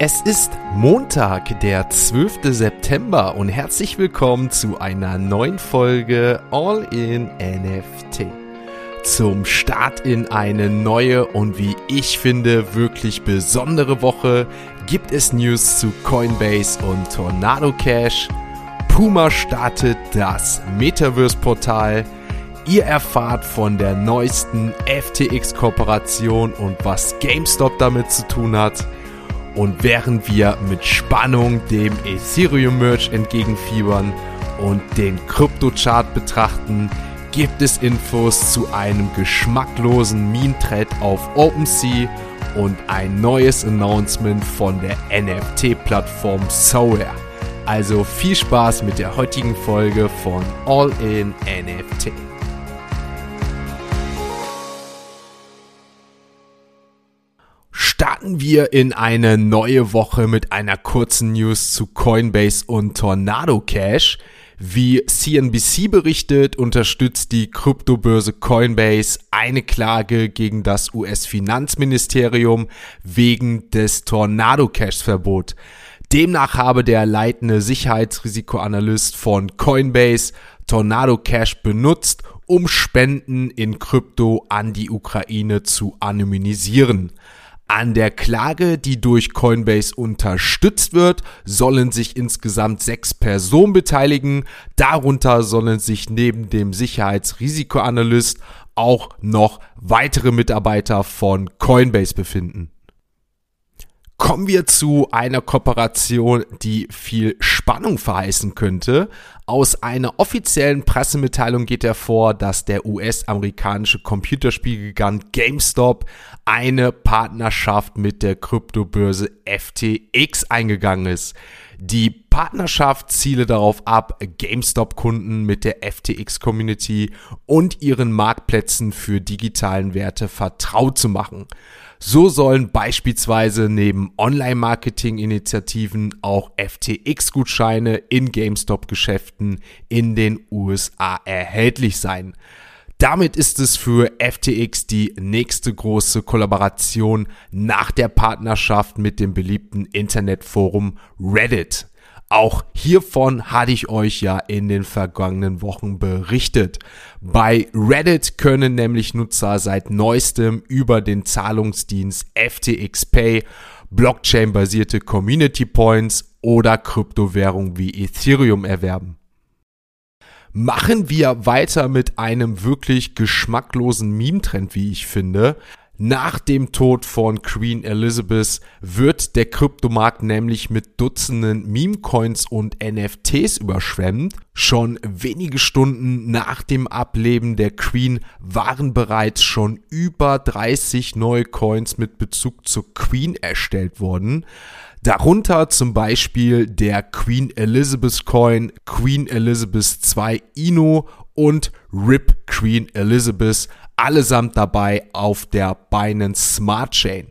Es ist Montag, der 12. September und herzlich willkommen zu einer neuen Folge All in NFT. Zum Start in eine neue und wie ich finde wirklich besondere Woche gibt es News zu Coinbase und Tornado Cash. Puma startet das Metaverse-Portal. Ihr erfahrt von der neuesten FTX-Kooperation und was GameStop damit zu tun hat. Und während wir mit Spannung dem Ethereum-Merch entgegenfiebern und den Krypto-Chart betrachten, gibt es Infos zu einem geschmacklosen Meme-Thread auf OpenSea und ein neues Announcement von der NFT-Plattform Soware. Also viel Spaß mit der heutigen Folge von All in NFT. Starten wir in eine neue Woche mit einer kurzen News zu Coinbase und Tornado Cash. Wie CNBC berichtet, unterstützt die Kryptobörse Coinbase eine Klage gegen das US-Finanzministerium wegen des Tornado Cash Verbot. Demnach habe der leitende Sicherheitsrisikoanalyst von Coinbase Tornado Cash benutzt, um Spenden in Krypto an die Ukraine zu anonymisieren. An der Klage, die durch Coinbase unterstützt wird, sollen sich insgesamt sechs Personen beteiligen. Darunter sollen sich neben dem Sicherheitsrisikoanalyst auch noch weitere Mitarbeiter von Coinbase befinden. Kommen wir zu einer Kooperation, die viel Spannung verheißen könnte. Aus einer offiziellen Pressemitteilung geht hervor, dass der US-amerikanische Computerspielgigant GameStop eine Partnerschaft mit der Kryptobörse FTX eingegangen ist. Die Partnerschaft ziele darauf ab, GameStop-Kunden mit der FTX-Community und ihren Marktplätzen für digitalen Werte vertraut zu machen. So sollen beispielsweise neben Online-Marketing-Initiativen auch FTX-Gutscheine in GameStop-Geschäften in den USA erhältlich sein. Damit ist es für FTX die nächste große Kollaboration nach der Partnerschaft mit dem beliebten Internetforum Reddit. Auch hiervon hatte ich euch ja in den vergangenen Wochen berichtet. Bei Reddit können nämlich Nutzer seit neuestem über den Zahlungsdienst FTX Pay Blockchain-basierte Community Points oder Kryptowährungen wie Ethereum erwerben. Machen wir weiter mit einem wirklich geschmacklosen Meme-Trend, wie ich finde. Nach dem Tod von Queen Elizabeth wird der Kryptomarkt nämlich mit Dutzenden Meme-Coins und NFTs überschwemmt. Schon wenige Stunden nach dem Ableben der Queen waren bereits schon über 30 neue Coins mit Bezug zur Queen erstellt worden. Darunter zum Beispiel der Queen Elizabeth Coin, Queen Elizabeth II Ino und RIP Queen Elizabeth, allesamt dabei auf der Binance Smart Chain.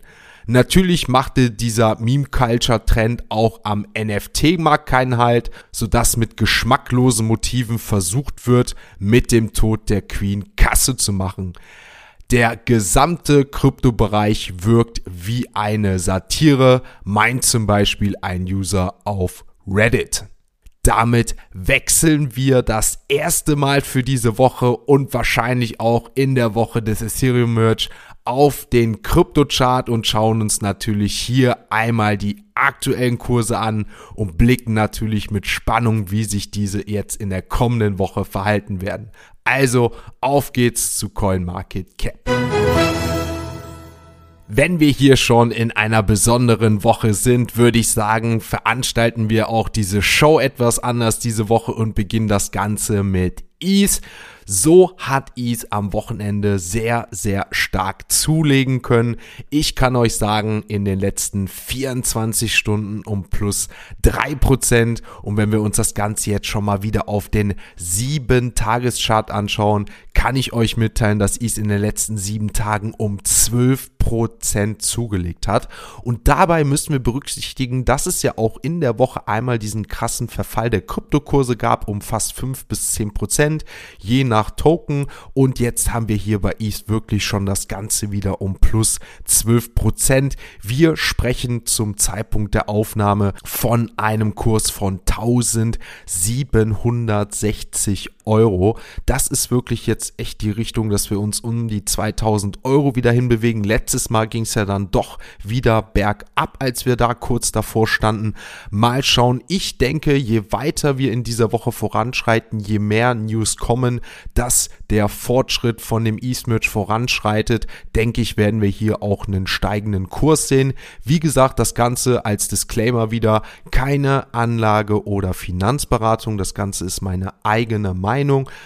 Natürlich machte dieser Meme-Culture-Trend auch am NFT-Markt keinen Halt, sodass mit geschmacklosen Motiven versucht wird, mit dem Tod der Queen Kasse zu machen. Der gesamte Kryptobereich wirkt wie eine Satire, meint zum Beispiel ein User auf Reddit. Damit wechseln wir das erste Mal für diese Woche und wahrscheinlich auch in der Woche des Ethereum Merch auf den Kryptochart und schauen uns natürlich hier einmal die aktuellen Kurse an und blicken natürlich mit Spannung, wie sich diese jetzt in der kommenden Woche verhalten werden. Also auf geht's zu CoinMarketCap. Wenn wir hier schon in einer besonderen Woche sind, würde ich sagen, veranstalten wir auch diese Show etwas anders diese Woche und beginnen das Ganze mit Ease. So hat Ease am Wochenende sehr, sehr stark zulegen können. Ich kann euch sagen, in den letzten 24 Stunden um plus 3%. Und wenn wir uns das Ganze jetzt schon mal wieder auf den 7-Tages-Chart anschauen, kann ich euch mitteilen, dass Ease in den letzten sieben Tagen um 12 Prozent zugelegt hat. Und dabei müssen wir berücksichtigen, dass es ja auch in der Woche einmal diesen krassen Verfall der Kryptokurse gab um fast 5 bis 10 Prozent. Je nach Token. Und jetzt haben wir hier bei ETH wirklich schon das Ganze wieder um plus 12 Prozent. Wir sprechen zum Zeitpunkt der Aufnahme von einem Kurs von 1760 Euro. Das ist wirklich jetzt echt die Richtung, dass wir uns um die 2000 Euro wieder hinbewegen. Letztes Mal ging es ja dann doch wieder bergab, als wir da kurz davor standen. Mal schauen. Ich denke, je weiter wir in dieser Woche voranschreiten, je mehr News kommen, dass der Fortschritt von dem E-Smirch voranschreitet, denke ich, werden wir hier auch einen steigenden Kurs sehen. Wie gesagt, das Ganze als Disclaimer wieder keine Anlage oder Finanzberatung. Das Ganze ist meine eigene Meinung,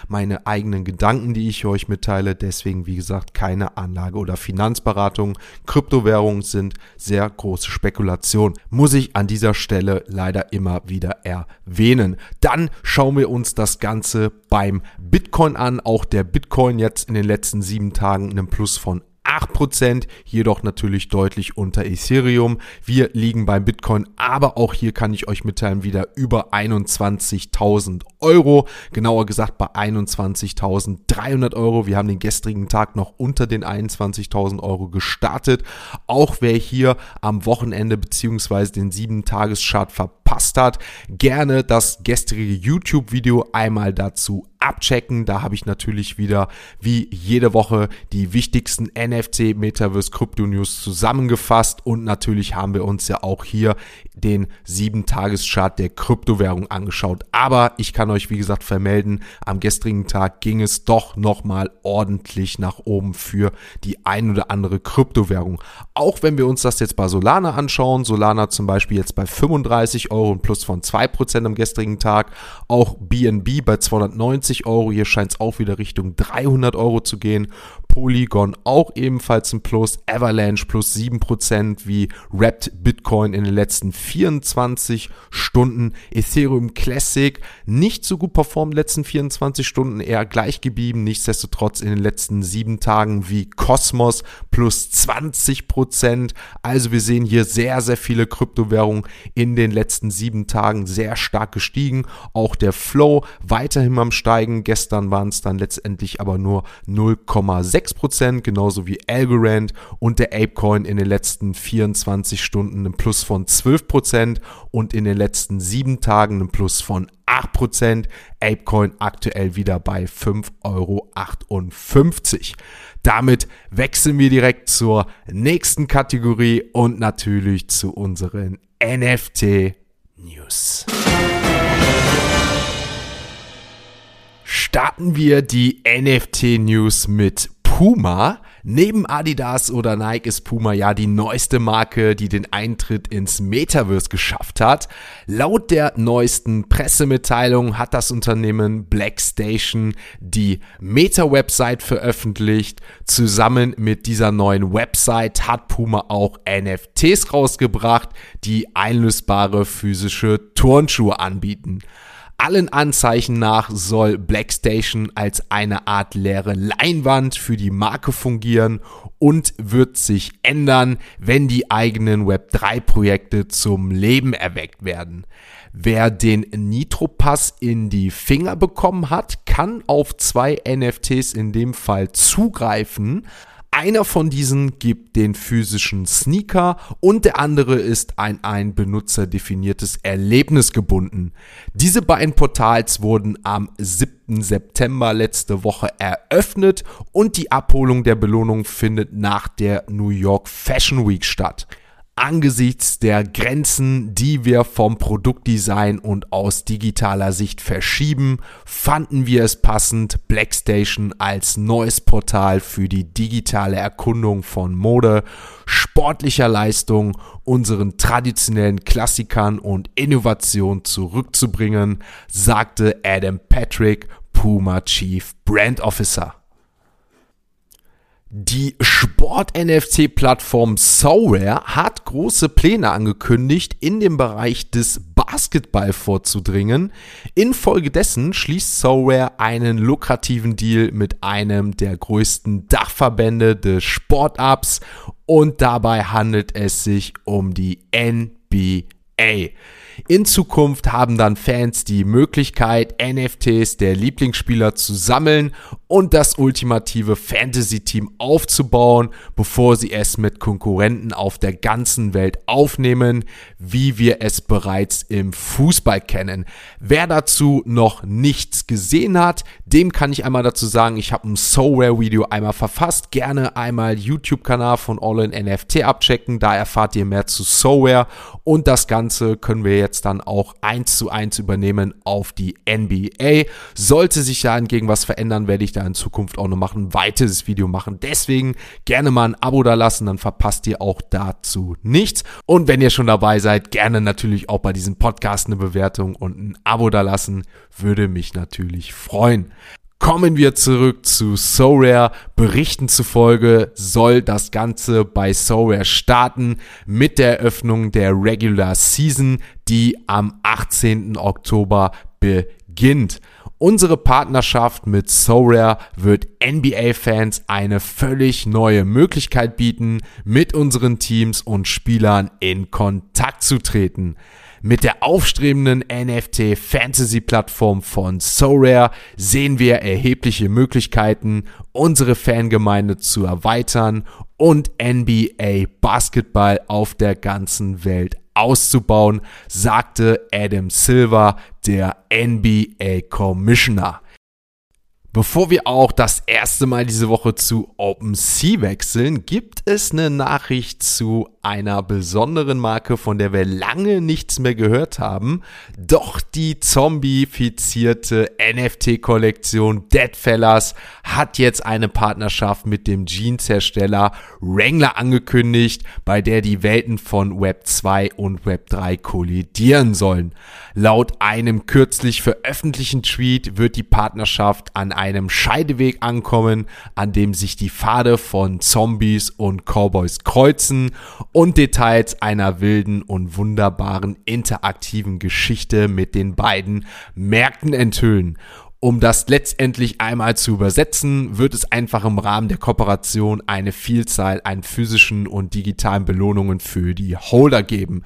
meine eigenen Gedanken, die ich euch mitteile. Deswegen, wie gesagt, keine Anlage oder Finanzberatung. Kryptowährungen sind sehr große Spekulation. Muss ich an dieser Stelle leider immer wieder erwähnen. Dann schauen wir uns das Ganze beim Bitcoin an. Auch der Bitcoin jetzt in den letzten sieben Tagen einen Plus von 8%, jedoch natürlich deutlich unter Ethereum. Wir liegen beim Bitcoin, aber auch hier kann ich euch mitteilen, wieder über 21.000 Euro. Genauer gesagt bei 21.300 Euro. Wir haben den gestrigen Tag noch unter den 21.000 Euro gestartet. Auch wer hier am Wochenende beziehungsweise den 7-Tages-Chart verpasst hat, gerne das gestrige YouTube-Video einmal dazu abchecken. Da habe ich natürlich wieder wie jede Woche die wichtigsten NFC Metaverse Crypto News zusammengefasst und natürlich haben wir uns ja auch hier den 7-Tages-Chart der Kryptowährung angeschaut. Aber ich kann euch wie gesagt vermelden, am gestrigen Tag ging es doch nochmal ordentlich nach oben für die ein oder andere Kryptowährung. Auch wenn wir uns das jetzt bei Solana anschauen, Solana zum Beispiel jetzt bei 35 Euro und plus von 2% am gestrigen Tag, auch BNB bei 290 Euro, hier scheint es auch wieder Richtung 300 Euro zu gehen. Polygon auch ebenfalls ein Plus, Avalanche plus 7%, wie Wrapped Bitcoin in den letzten 24 Stunden, Ethereum Classic nicht so gut performt, letzten 24 Stunden eher gleich geblieben, nichtsdestotrotz in den letzten sieben Tagen wie Cosmos plus 20%. Also wir sehen hier sehr, sehr viele Kryptowährungen in den letzten sieben Tagen sehr stark gestiegen. Auch der Flow weiterhin am Steigen. Gestern waren es dann letztendlich aber nur 0,6 6%, genauso wie Algorand und der Apecoin in den letzten 24 Stunden ein Plus von 12% und in den letzten 7 Tagen ein Plus von 8%. Apecoin aktuell wieder bei 5,58 Euro. Damit wechseln wir direkt zur nächsten Kategorie und natürlich zu unseren NFT News. Starten wir die NFT News mit Puma. Neben Adidas oder Nike ist Puma ja die neueste Marke, die den Eintritt ins Metaverse geschafft hat. Laut der neuesten Pressemitteilung hat das Unternehmen Blackstation die Meta-Website veröffentlicht. Zusammen mit dieser neuen Website hat Puma auch NFTs rausgebracht, die einlösbare physische Turnschuhe anbieten. Allen Anzeichen nach soll Blackstation als eine Art leere Leinwand für die Marke fungieren und wird sich ändern, wenn die eigenen Web3-Projekte zum Leben erweckt werden. Wer den Nitro-Pass in die Finger bekommen hat, kann auf zwei NFTs in dem Fall zugreifen. Einer von diesen gibt den physischen Sneaker und der andere ist ein ein benutzerdefiniertes Erlebnis gebunden. Diese beiden Portals wurden am 7. September letzte Woche eröffnet und die Abholung der Belohnung findet nach der New York Fashion Week statt angesichts der Grenzen, die wir vom Produktdesign und aus digitaler Sicht verschieben, fanden wir es passend, Blackstation als neues Portal für die digitale Erkundung von Mode, sportlicher Leistung, unseren traditionellen Klassikern und Innovation zurückzubringen, sagte Adam Patrick, Puma Chief Brand Officer. Die Sport-NFT-Plattform SoRare hat große Pläne angekündigt, in dem Bereich des Basketball vorzudringen. Infolgedessen schließt SoRare einen lukrativen Deal mit einem der größten Dachverbände des Sportabs und dabei handelt es sich um die NBA. In Zukunft haben dann Fans die Möglichkeit, NFTs der Lieblingsspieler zu sammeln und das ultimative Fantasy-Team aufzubauen, bevor sie es mit Konkurrenten auf der ganzen Welt aufnehmen, wie wir es bereits im Fußball kennen. Wer dazu noch nichts gesehen hat, dem kann ich einmal dazu sagen, ich habe ein SoRare-Video einmal verfasst. Gerne einmal YouTube-Kanal von All in NFT abchecken, da erfahrt ihr mehr zu SoRare und das Ganze können wir jetzt dann auch eins zu eins übernehmen auf die NBA. Sollte sich da hingegen was verändern, werde ich da in Zukunft auch noch machen, weiteres Video machen. Deswegen gerne mal ein Abo da lassen, dann verpasst ihr auch dazu nichts. Und wenn ihr schon dabei seid, gerne natürlich auch bei diesem Podcast eine Bewertung und ein Abo da lassen, würde mich natürlich freuen. Kommen wir zurück zu SoRare. Berichten zufolge soll das Ganze bei SoRare starten mit der Eröffnung der Regular Season, die am 18. Oktober beginnt. Unsere Partnerschaft mit SoRare wird NBA-Fans eine völlig neue Möglichkeit bieten, mit unseren Teams und Spielern in Kontakt zu treten. Mit der aufstrebenden NFT-Fantasy-Plattform von SoRare sehen wir erhebliche Möglichkeiten, unsere Fangemeinde zu erweitern und NBA Basketball auf der ganzen Welt auszubauen, sagte Adam Silver, der NBA Commissioner. Bevor wir auch das erste Mal diese Woche zu OpenSea wechseln, gibt es eine Nachricht zu einer besonderen Marke, von der wir lange nichts mehr gehört haben. Doch die zombifizierte NFT-Kollektion Deadfellas hat jetzt eine Partnerschaft mit dem Jeans-Hersteller Wrangler angekündigt, bei der die Welten von Web 2 und Web 3 kollidieren sollen. Laut einem kürzlich veröffentlichten Tweet wird die Partnerschaft an einem Scheideweg ankommen, an dem sich die Pfade von Zombies und Cowboys kreuzen und Details einer wilden und wunderbaren interaktiven Geschichte mit den beiden Märkten enthüllen. Um das letztendlich einmal zu übersetzen, wird es einfach im Rahmen der Kooperation eine Vielzahl an physischen und digitalen Belohnungen für die Holder geben.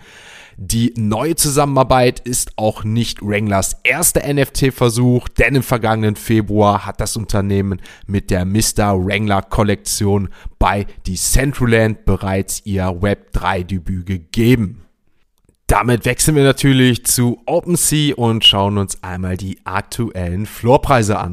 Die neue Zusammenarbeit ist auch nicht Wranglers erster NFT-Versuch, denn im vergangenen Februar hat das Unternehmen mit der Mr. Wrangler Kollektion bei Decentraland bereits ihr Web3-Debüt gegeben. Damit wechseln wir natürlich zu OpenSea und schauen uns einmal die aktuellen Floorpreise an.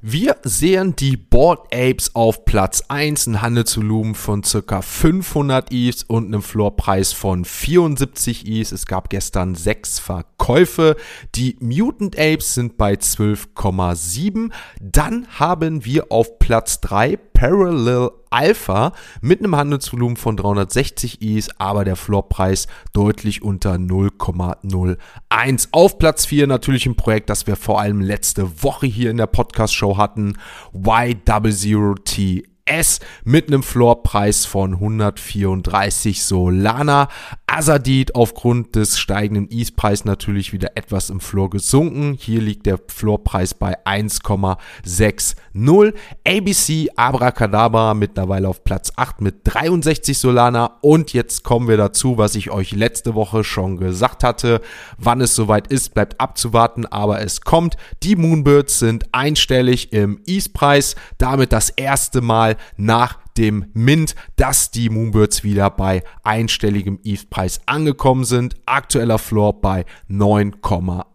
Wir sehen die Board Apes auf Platz 1, ein Handelsvolumen von ca. 500 ETHs und einem Floorpreis von 74 ETHs. Es gab gestern sechs Verkäufe. Die Mutant Apes sind bei 12,7. Dann haben wir auf Platz 3 Parallel Alpha mit einem Handelsvolumen von 360 Is, aber der Floorpreis deutlich unter 0,01. Auf Platz 4 natürlich ein Projekt, das wir vor allem letzte Woche hier in der Podcast-Show hatten, Y00T S mit einem Floorpreis von 134 Solana. Azadid aufgrund des steigenden ETH-Preis natürlich wieder etwas im Floor gesunken. Hier liegt der Floorpreis bei 1,60. ABC Abracadabra mittlerweile auf Platz 8 mit 63 Solana. Und jetzt kommen wir dazu, was ich euch letzte Woche schon gesagt hatte. Wann es soweit ist, bleibt abzuwarten, aber es kommt. Die Moonbirds sind einstellig im ETH-Preis. Damit das erste Mal nach dem Mint, dass die Moonbirds wieder bei einstelligem ETH-Preis angekommen sind. Aktueller Floor bei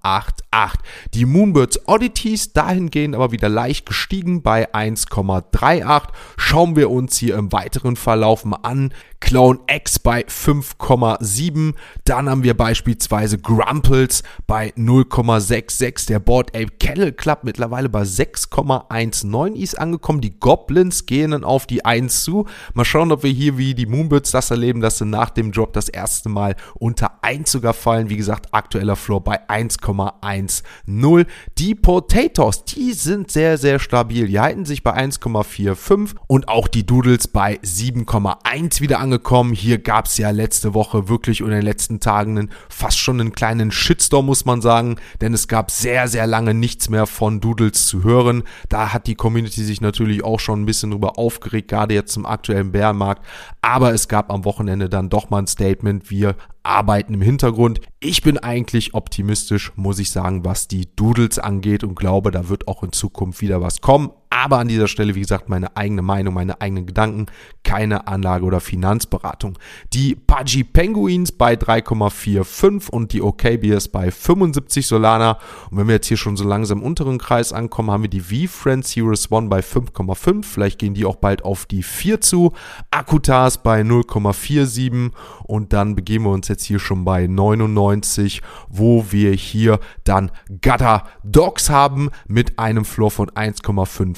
9,88. Die Moonbirds Oddities dahingehend aber wieder leicht gestiegen bei 1,38. Schauen wir uns hier im weiteren Verlauf mal an. Clone X bei 5,7. Dann haben wir beispielsweise Grumples bei 0,66. Der Board Ape Kennel Club mittlerweile bei 6,19 ist angekommen. Die Goblins gehen dann auf die 1 zu. Mal schauen, ob wir hier wie die Moonbirds das erleben, dass sie nach dem Drop das erste Mal unter 1 sogar fallen. Wie gesagt, aktueller Floor bei 1,38. 1,10. Die Potatoes, die sind sehr, sehr stabil. Die halten sich bei 1,45 und auch die Doodles bei 7,1 wieder angekommen. Hier gab es ja letzte Woche wirklich und in den letzten Tagen fast schon einen kleinen Shitstorm, muss man sagen, denn es gab sehr, sehr lange nichts mehr von Doodles zu hören. Da hat die Community sich natürlich auch schon ein bisschen drüber aufgeregt, gerade jetzt zum aktuellen Bärenmarkt. Aber es gab am Wochenende dann doch mal ein Statement, wir arbeiten im Hintergrund. Ich bin eigentlich optimistisch, muss ich sagen, was die Doodles angeht und glaube, da wird auch in Zukunft wieder was kommen. Aber an dieser Stelle, wie gesagt, meine eigene Meinung, meine eigenen Gedanken, keine Anlage- oder Finanzberatung. Die Pudgy Penguins bei 3,45 und die OKBS bei 75 Solana. Und wenn wir jetzt hier schon so langsam im unteren Kreis ankommen, haben wir die V-Friends Heroes One bei 5,5. Vielleicht gehen die auch bald auf die 4 zu. Akutas bei 0,47 und dann begeben wir uns jetzt hier schon bei 99, wo wir hier dann Gutter Dogs haben mit einem Floor von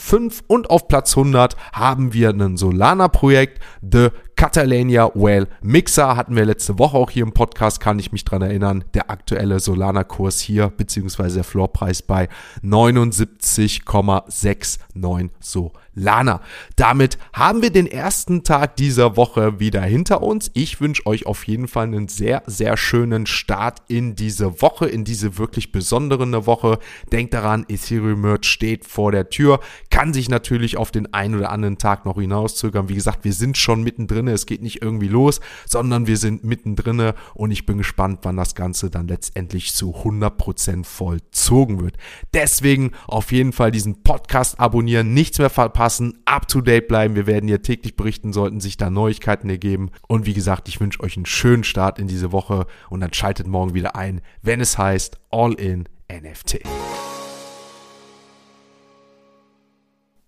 1,55 und auf Platz 100 haben wir ein Solana-Projekt, The Catalania Whale Mixer hatten wir letzte Woche auch hier im Podcast, kann ich mich dran erinnern. Der aktuelle Solana-Kurs hier, beziehungsweise der Floorpreis bei 79,69 Solana. Damit haben wir den ersten Tag dieser Woche wieder hinter uns. Ich wünsche euch auf jeden Fall einen sehr, sehr schönen Start in diese Woche, in diese wirklich besondere Woche. Denkt daran, Ethereum Merch steht vor der Tür, kann sich natürlich auf den einen oder anderen Tag noch hinauszögern. Wie gesagt, wir sind schon mittendrin es geht nicht irgendwie los, sondern wir sind mittendrin und ich bin gespannt, wann das Ganze dann letztendlich zu 100% vollzogen wird. Deswegen auf jeden Fall diesen Podcast abonnieren, nichts mehr verpassen, up to date bleiben. Wir werden hier täglich berichten, sollten sich da Neuigkeiten ergeben. Und wie gesagt, ich wünsche euch einen schönen Start in diese Woche und dann schaltet morgen wieder ein, wenn es heißt All in NFT.